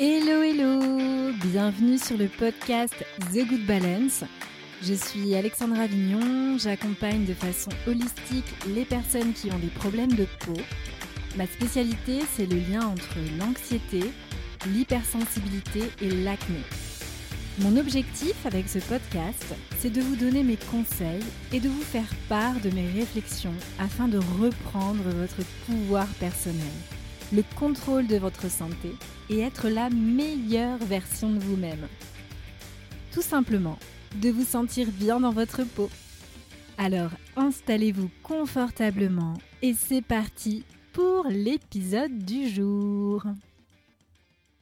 Hello hello Bienvenue sur le podcast The Good Balance. Je suis Alexandra Vignon, j'accompagne de façon holistique les personnes qui ont des problèmes de peau. Ma spécialité, c'est le lien entre l'anxiété, l'hypersensibilité et l'acné. Mon objectif avec ce podcast, c'est de vous donner mes conseils et de vous faire part de mes réflexions afin de reprendre votre pouvoir personnel, le contrôle de votre santé et être la meilleure version de vous-même. Tout simplement, de vous sentir bien dans votre peau. Alors installez-vous confortablement et c'est parti pour l'épisode du jour.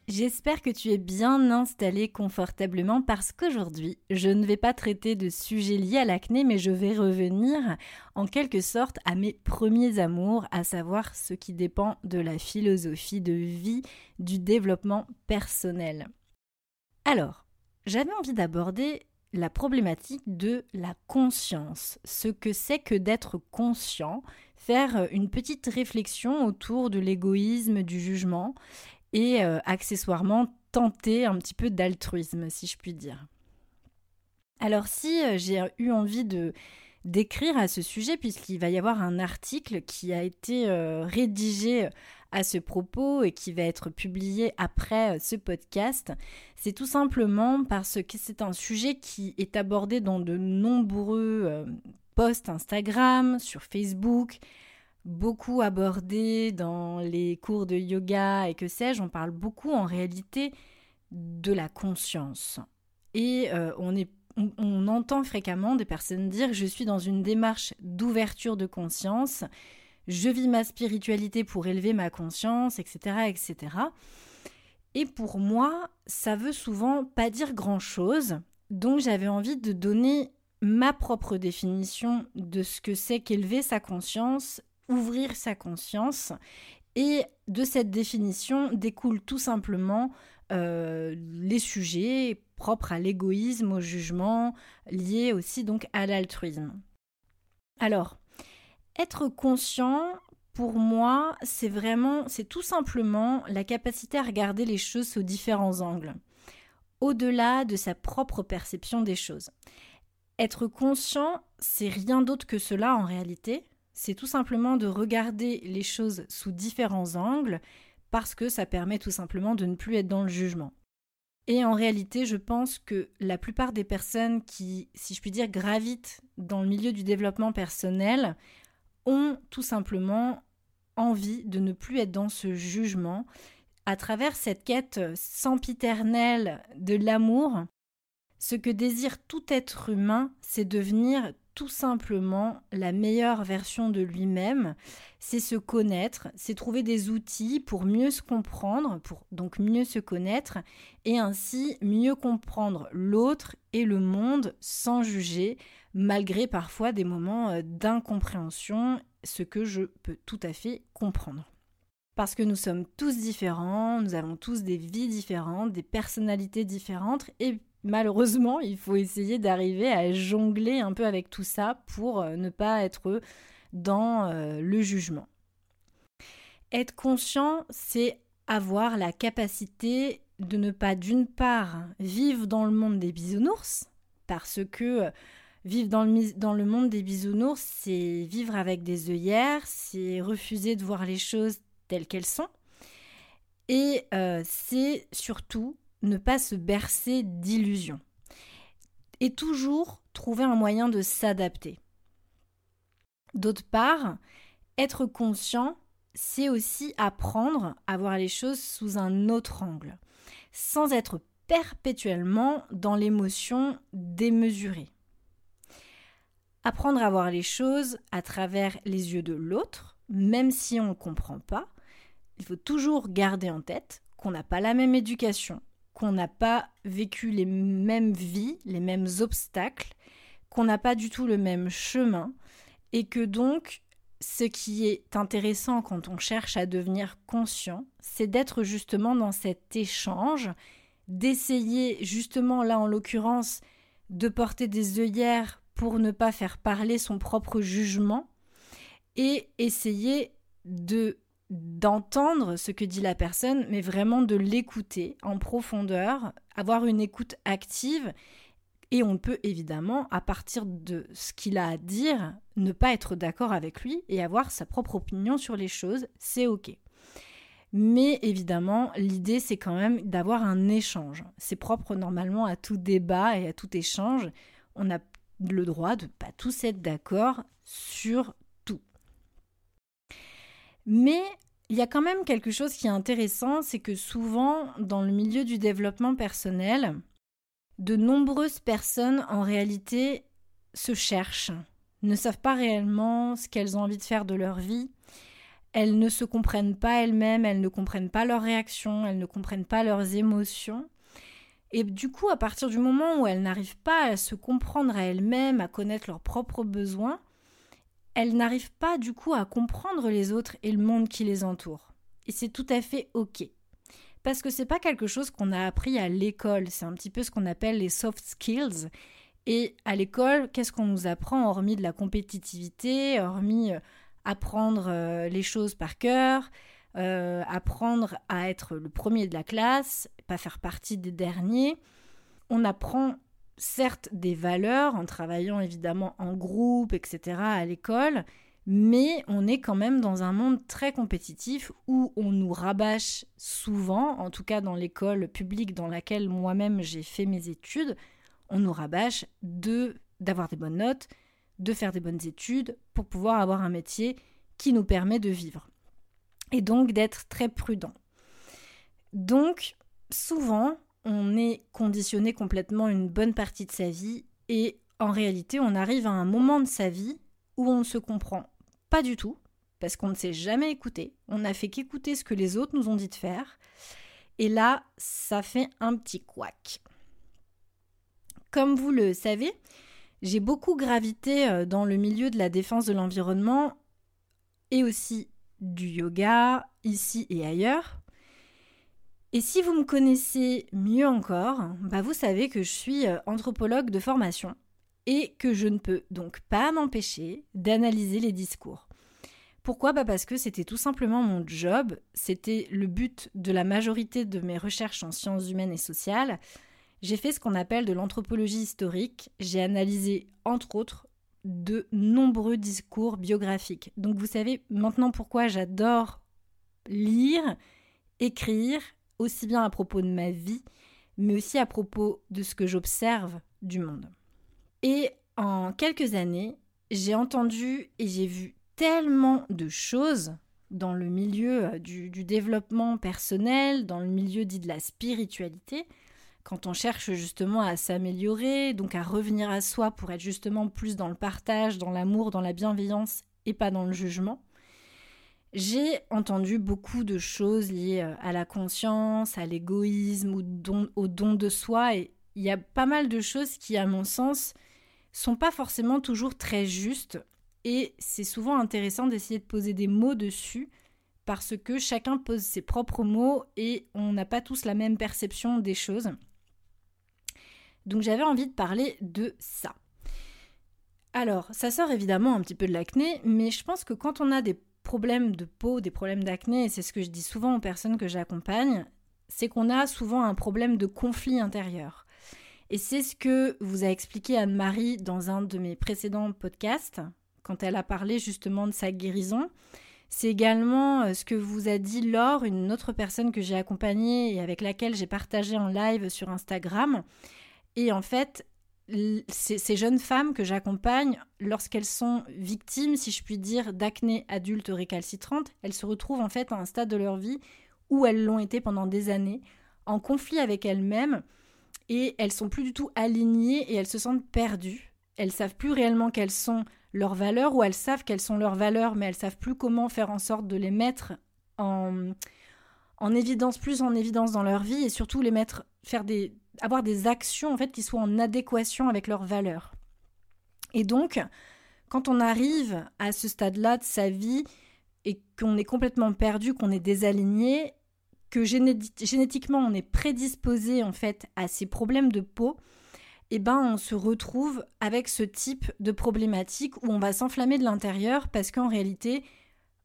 J'espère que tu es bien installé confortablement parce qu'aujourd'hui, je ne vais pas traiter de sujets liés à l'acné, mais je vais revenir en quelque sorte à mes premiers amours, à savoir ce qui dépend de la philosophie de vie du développement personnel. Alors, j'avais envie d'aborder la problématique de la conscience, ce que c'est que d'être conscient, faire une petite réflexion autour de l'égoïsme, du jugement et euh, accessoirement tenter un petit peu d'altruisme, si je puis dire. Alors si euh, j'ai eu envie de d'écrire à ce sujet, puisqu'il va y avoir un article qui a été euh, rédigé à ce propos et qui va être publié après ce podcast, c'est tout simplement parce que c'est un sujet qui est abordé dans de nombreux posts Instagram, sur Facebook, beaucoup abordé dans les cours de yoga et que sais-je, on parle beaucoup en réalité de la conscience. Et euh, on, on, entend fréquemment des personnes dire je suis dans une démarche d'ouverture de conscience, je vis ma spiritualité pour élever ma conscience, etc. etc. Et pour moi, ça veut souvent pas dire grand-chose, donc j'avais envie de donner ma propre définition de ce que c'est qu'élever sa conscience ouvrir sa conscience. Et de cette définition découlent tout simplement euh, les sujets propres à l'égoïsme, au jugement, liés aussi donc à l'altruisme. Alors, être conscient, pour moi, c'est vraiment, c'est tout simplement la capacité à regarder les choses sous différents angles, au-delà de sa propre perception des choses. Être conscient, c'est rien d'autre que cela en réalité, c'est tout simplement de regarder les choses sous différents angles parce que ça permet tout simplement de ne plus être dans le jugement. Et en réalité, je pense que la plupart des personnes qui, si je puis dire, gravitent dans le milieu du développement personnel ont tout simplement envie de ne plus être dans ce jugement à travers cette quête sempiternelle de l'amour. Ce que désire tout être humain, c'est devenir tout simplement la meilleure version de lui-même, c'est se connaître, c'est trouver des outils pour mieux se comprendre, pour donc mieux se connaître et ainsi mieux comprendre l'autre et le monde sans juger, malgré parfois des moments euh, d'incompréhension, ce que je peux tout à fait comprendre. Parce que nous sommes tous différents, nous avons tous des vies différentes, des personnalités différentes et malheureusement, il faut essayer d'arriver à jongler un peu avec tout ça pour euh, ne pas être dans euh, le jugement. Être conscient, c'est avoir la capacité de ne pas d'une part vivre dans le monde des bisounours, parce que euh, vivre dans le, dans le monde des bisounours, c'est vivre avec des œillères, c'est refuser de voir les choses telles qu'elles sont, et c'est surtout ne pas se bercer d'illusions. Et toujours trouver un moyen de s'adapter. D'autre part, être conscient, c'est aussi apprendre à voir les choses sous un autre angle, sans être perpétuellement dans l'émotion démesurée. Apprendre à voir les choses à travers les yeux de l'autre, même si on ne comprend pas, il faut toujours garder en tête qu'on n'a pas la même éducation, qu'on n'a pas vécu les mêmes vies, les mêmes obstacles, qu'on n'a pas du tout le même chemin, et que donc ce qui est intéressant quand on cherche à devenir conscient, c'est d'être justement dans cet échange, d'essayer justement là en l'occurrence de porter des œillères pour ne pas faire parler son propre jugement et essayer de d'entendre ce que dit la personne, mais vraiment de l'écouter en profondeur, avoir une écoute active. Et on peut évidemment, à partir de ce qu'il a à dire, ne pas être d'accord avec lui et avoir sa propre opinion sur les choses, c'est OK. Mais évidemment, l'idée, c'est quand même d'avoir un échange. C'est propre normalement à tout débat et à tout échange. On a le droit de pas tous être d'accord sur. Mais il y a quand même quelque chose qui est intéressant, c'est que souvent, dans le milieu du développement personnel, de nombreuses personnes en réalité se cherchent, ne savent pas réellement ce qu'elles ont envie de faire de leur vie, elles ne se comprennent pas elles-mêmes, elles ne comprennent pas leurs réactions, elles ne comprennent pas leurs émotions. Et du coup, à partir du moment où elles n'arrivent pas à se comprendre à elles-mêmes, à connaître leurs propres besoins, elles n'arrivent pas du coup à comprendre les autres et le monde qui les entoure. Et c'est tout à fait OK. Parce que c'est pas quelque chose qu'on a appris à l'école, c'est un petit peu ce qu'on appelle les soft skills. Et à l'école, qu'est-ce qu'on nous apprend hormis de la compétitivité, hormis euh, apprendre euh, les choses par cœur, euh, apprendre à être le premier de la classe, pas faire partie des derniers? On apprend certes des valeurs en travaillant évidemment en groupe, etc. à l'école, mais on est quand même dans un monde très compétitif où on nous rabâche souvent, en tout cas dans l'école publique dans laquelle moi-même j'ai fait mes études, on nous rabâche de d'avoir des bonnes notes, de faire des bonnes études pour pouvoir avoir un métier qui nous permet de vivre. Et donc d'être très prudent. Donc, souvent, on est conditionné complètement une bonne partie de sa vie et en réalité, on arrive à un moment de sa vie où on ne se comprend pas du tout parce qu'on ne s'est jamais écouté. On n'a fait qu'écouter ce que les autres nous ont dit de faire. Et là, ça fait un petit couac. Comme vous le savez, j'ai beaucoup gravité euh, dans le milieu de la défense de l'environnement et aussi du yoga, ici et ailleurs. Et si vous me connaissez mieux encore, bah vous savez que je suis euh, anthropologue de formation et que je ne peux donc pas m'empêcher d'analyser les discours. Pourquoi? Bah Parce que c'était tout simplement mon job, c'était le but de la majorité de mes recherches en sciences humaines et sociales, j'ai fait ce qu'on appelle de l'anthropologie historique. J'ai analysé, entre autres, de nombreux discours biographiques. Donc vous savez maintenant pourquoi j'adore lire, écrire, aussi bien à propos de ma vie, mais aussi à propos de ce que j'observe du monde. Et en quelques années, j'ai entendu et j'ai vu tellement de choses dans le milieu du, du, développement personnel, dans le milieu dit de la spiritualité, quand on cherche justement à s'améliorer, donc à revenir à soi pour être justement plus dans le partage, dans l'amour, dans la bienveillance et pas dans le jugement. J'ai entendu beaucoup de choses liées euh, à la conscience, à l'égoïsme ou au don de soi et il y a pas mal de choses qui, à mon sens, sont pas forcément toujours très justes et c'est souvent intéressant d'essayer de poser des mots dessus parce que chacun pose ses propres mots et on n'a pas tous la même perception des choses. Donc j'avais envie de parler de ça. Alors, ça sort évidemment un petit peu de l'acné, mais je pense que quand on a des problèmes de peau, des problèmes d'acné, et c'est ce que je dis souvent aux personnes que j'accompagne, c'est qu'on a souvent un problème de conflit intérieur. Et c'est ce que vous a expliqué Anne-Marie dans un de mes précédents podcasts, quand elle a parlé justement de sa guérison. C'est également euh, ce que vous a dit Laure, une autre personne que j'ai accompagnée et avec laquelle j'ai partagé en live sur Instagram. Et en fait, ces, jeunes femmes que j'accompagne, lorsqu'elles sont victimes, si je puis dire, d'acné adulte récalcitrante, elles se retrouvent en fait à un stade de leur vie où elles l'ont été pendant des années, en conflit avec elles-mêmes, et elles sont plus du tout alignées et elles se sentent perdues. Elles savent plus réellement quelles sont leurs valeurs, ou elles savent quelles sont leurs valeurs, mais elles savent plus comment faire en sorte de les mettre en, en évidence, plus en évidence dans leur vie, et surtout les mettre, faire des, avoir des actions en fait qui soient en adéquation avec leurs valeurs. Et donc, quand on arrive à ce stade-là de sa vie et qu'on est complètement perdu, qu'on est désaligné, que génétiquement on est prédisposé en fait à ces problèmes de peau, eh ben on se retrouve avec ce type de problématique où on va s'enflammer de l'intérieur parce qu'en réalité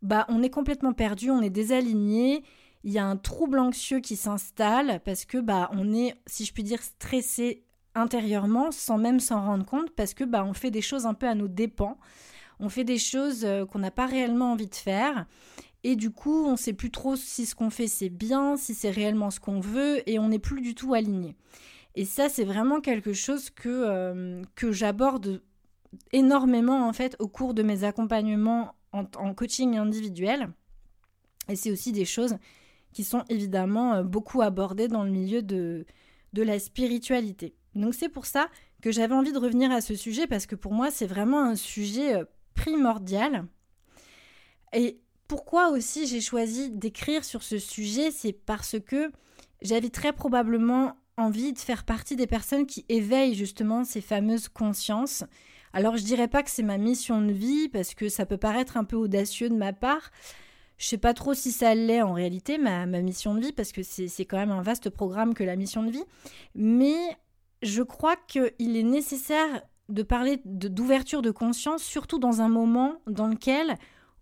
bah on est complètement perdu, on est désaligné, il y a un trouble anxieux qui s'installe parce que bah on est, si je puis dire, stressé intérieurement sans même s'en rendre compte parce que bah on fait des choses un peu à nos dépens. On fait des choses euh, qu'on n'a pas réellement envie de faire et du coup, on sait plus trop si ce qu'on fait c'est bien, si c'est réellement ce qu'on veut et on n'est plus du tout aligné. Et ça, c'est vraiment quelque chose que, euh, que j'aborde énormément en fait au cours de mes accompagnements en, en coaching individuel. Et c'est aussi des choses qui sont évidemment euh, beaucoup abordées dans le milieu de, de la spiritualité. Donc c'est pour ça que j'avais envie de revenir à ce sujet parce que pour moi c'est vraiment un sujet euh, primordial. Et pourquoi aussi j'ai choisi d'écrire sur ce sujet, c'est parce que j'avais très probablement envie de faire partie des personnes qui éveillent justement ces fameuses consciences. Alors je dirais pas que c'est ma mission de vie parce que ça peut paraître un peu audacieux de ma part. Je sais pas trop si ça l'est en réalité, ma, mission de vie, parce que c'est quand même un vaste programme que la mission de vie. Mais je crois qu'il est nécessaire de parler d'ouverture de, conscience, surtout dans un moment dans lequel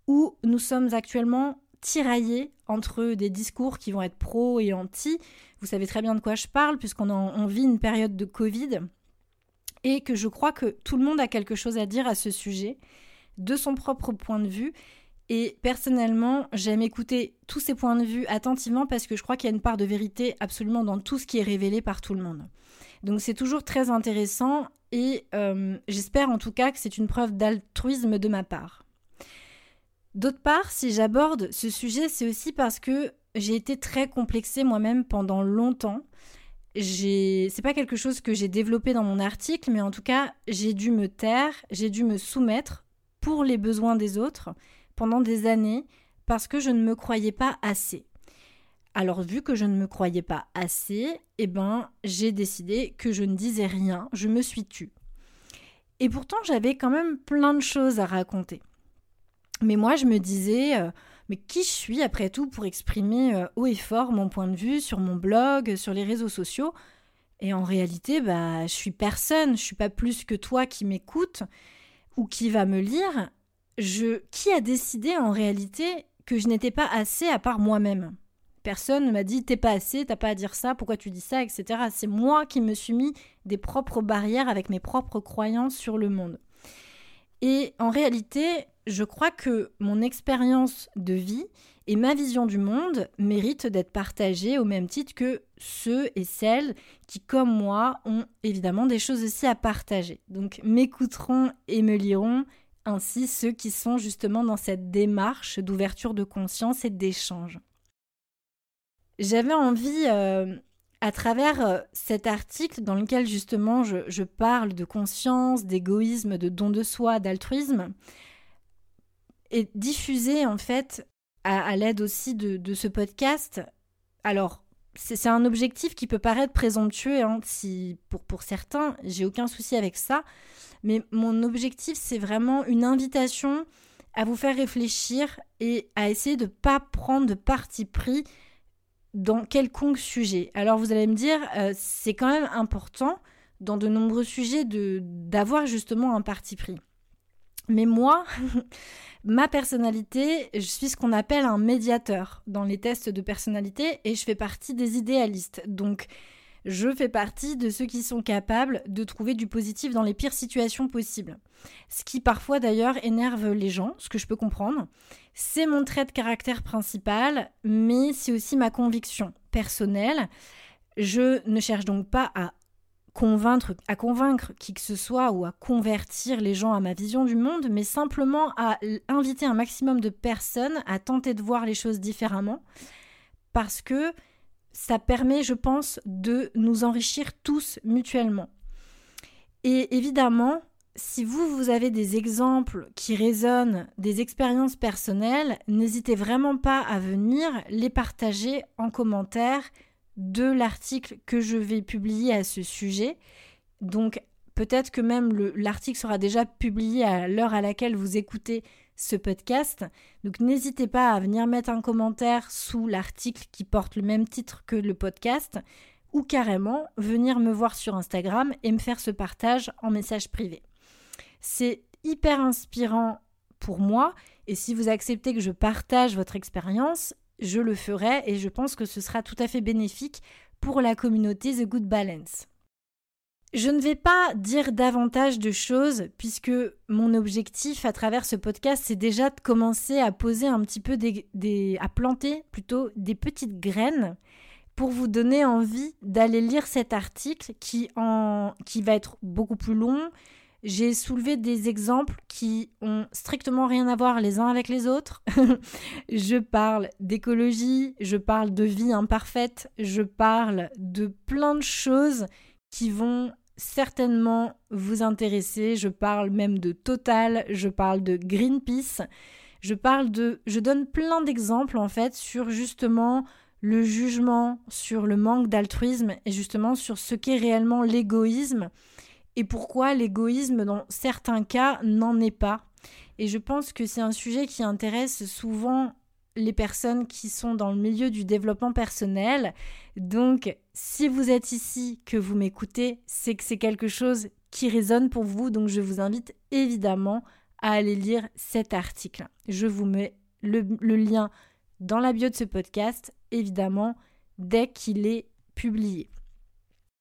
où nous sommes actuellement tiraillés entre des discours qui vont être pro et anti. Vous savez très bien de quoi je parle, puisqu'on on vit une période de Covid, et que je crois que tout le monde a quelque chose à dire à ce sujet, de son propre point de vue. Et personnellement, j'aime écouter tous ces points de vue attentivement parce que je crois qu'il y a une part de vérité absolument dans tout ce qui est révélé par tout le monde. Donc c'est toujours très intéressant et euh, j'espère en tout cas que c'est une preuve d'altruisme de ma part. D'autre part, si j'aborde ce sujet, c'est aussi parce que j'ai été très complexée moi-même pendant longtemps. C'est pas quelque chose que j'ai développé dans mon article, mais en tout cas, j'ai dû me taire, j'ai dû me soumettre pour les besoins des autres pendant des années parce que je ne me croyais pas assez. Alors vu que je ne me croyais pas assez, eh ben j'ai décidé que je ne disais rien, je me suis tue. Et pourtant j'avais quand même plein de choses à raconter. Mais moi, je me disais, euh, mais qui je suis après tout pour exprimer euh, haut et fort mon point de vue sur mon blog, sur les réseaux sociaux? Et en réalité, bah, je suis personne, je suis pas plus que toi qui m'écoute ou qui va me lire. Je, qui a décidé en réalité que je n'étais pas assez à part moi-même? Personne ne m'a dit t'es pas assez, t'as pas à dire ça, pourquoi tu dis ça, etc. C'est moi qui me suis mis des propres barrières avec mes propres croyances sur le monde. Et en réalité, je crois que mon expérience de vie et ma vision du monde méritent d'être partagées au même titre que ceux et celles qui, comme moi, ont évidemment des choses aussi à partager. Donc m'écouteront et me liront, ainsi ceux qui sont justement dans cette démarche d'ouverture de conscience et d'échange. J'avais envie, euh, à travers euh, cet article dans lequel justement je parle de conscience, d'égoïsme, de don de soi, d'altruisme, et diffuser en fait à, l'aide aussi de, ce podcast. Alors, c'est un objectif qui peut paraître présomptueux hein, si, pour, pour certains, j'ai aucun souci avec ça, mais mon objectif c'est vraiment une invitation à vous faire réfléchir et à essayer de ne pas prendre de parti pris dans quelconque sujet. Alors vous allez me dire, euh, c'est quand même important dans de nombreux sujets d'avoir justement un parti pris. Mais moi, Ma personnalité, je suis ce qu'on appelle un médiateur dans les tests de personnalité et je fais partie des idéalistes. Donc, je fais partie de ceux qui sont capables de trouver du positif dans les pires situations possibles. Ce qui parfois d'ailleurs énerve les gens, ce que je peux comprendre. C'est mon trait de caractère principal, mais c'est aussi ma conviction personnelle. Je ne cherche donc pas à convaincre, à convaincre qui que ce soit ou à convertir les gens à ma vision du monde, mais simplement à inviter un maximum de personnes à tenter de voir les choses différemment, parce que ça permet, je pense, de nous enrichir tous mutuellement. Et évidemment, si vous, vous avez des exemples qui résonnent, des expériences personnelles, n'hésitez vraiment pas à venir les partager en commentaire de l'article que je vais publier à ce sujet. Donc peut-être que même l'article sera déjà publié à l'heure à laquelle vous écoutez ce podcast. Donc n'hésitez pas à venir mettre un commentaire sous l'article qui porte le même titre que le podcast ou carrément venir me voir sur Instagram et me faire ce partage en message privé. C'est hyper inspirant pour moi Et si vous acceptez que je partage votre expérience, je le ferai et je pense que ce sera tout à fait bénéfique pour la communauté The Good Balance. Je ne vais pas dire davantage de choses puisque mon objectif à travers ce podcast c'est déjà de commencer à poser un petit peu des, à planter plutôt des petites graines pour vous donner envie d'aller lire cet article qui en qui va être beaucoup plus long. J'ai soulevé des exemples qui ont strictement rien à voir les uns avec les autres. je parle d'écologie, je parle de vie imparfaite, je parle de plein de choses qui vont certainement vous intéresser. Je parle même de Total, je parle de Greenpeace, je parle de. Je donne plein d'exemples en fait sur justement le jugement, sur le manque d'altruisme et justement sur ce qu'est réellement l'égoïsme et pourquoi l'égoïsme dans certains cas n'en est pas. Et je pense que c'est un sujet qui intéresse souvent les personnes qui sont dans le milieu du développement personnel. Donc, si vous êtes ici, que vous m'écoutez, c'est que c'est quelque chose qui résonne pour vous. Donc, je vous invite évidemment à aller lire cet article. Je vous mets le, lien dans la bio de ce podcast, évidemment, dès qu'il est publié.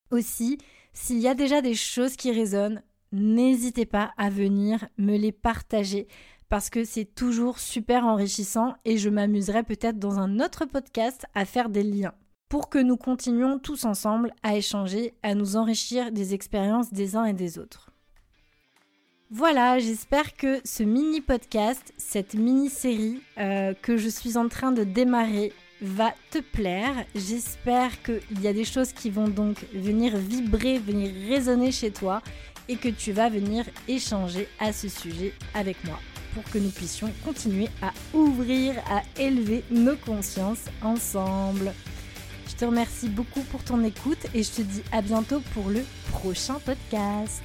Aussi, s'il y a déjà des choses qui résonnent, n'hésitez pas à venir me les partager parce que c'est toujours super enrichissant et je m'amuserai peut-être dans un autre podcast à faire des liens pour que nous continuions tous ensemble à échanger, à nous enrichir des expériences des uns et des autres. Voilà, j'espère que ce mini podcast, cette mini série euh, que je suis en train de démarrer va te plaire. J'espère qu'il y a des choses qui vont donc venir vibrer, venir résonner chez toi et que tu vas venir échanger à ce sujet avec moi pour que nous puissions continuer à ouvrir, à élever nos consciences ensemble. Je te remercie beaucoup pour ton écoute et je te dis à bientôt pour le prochain podcast.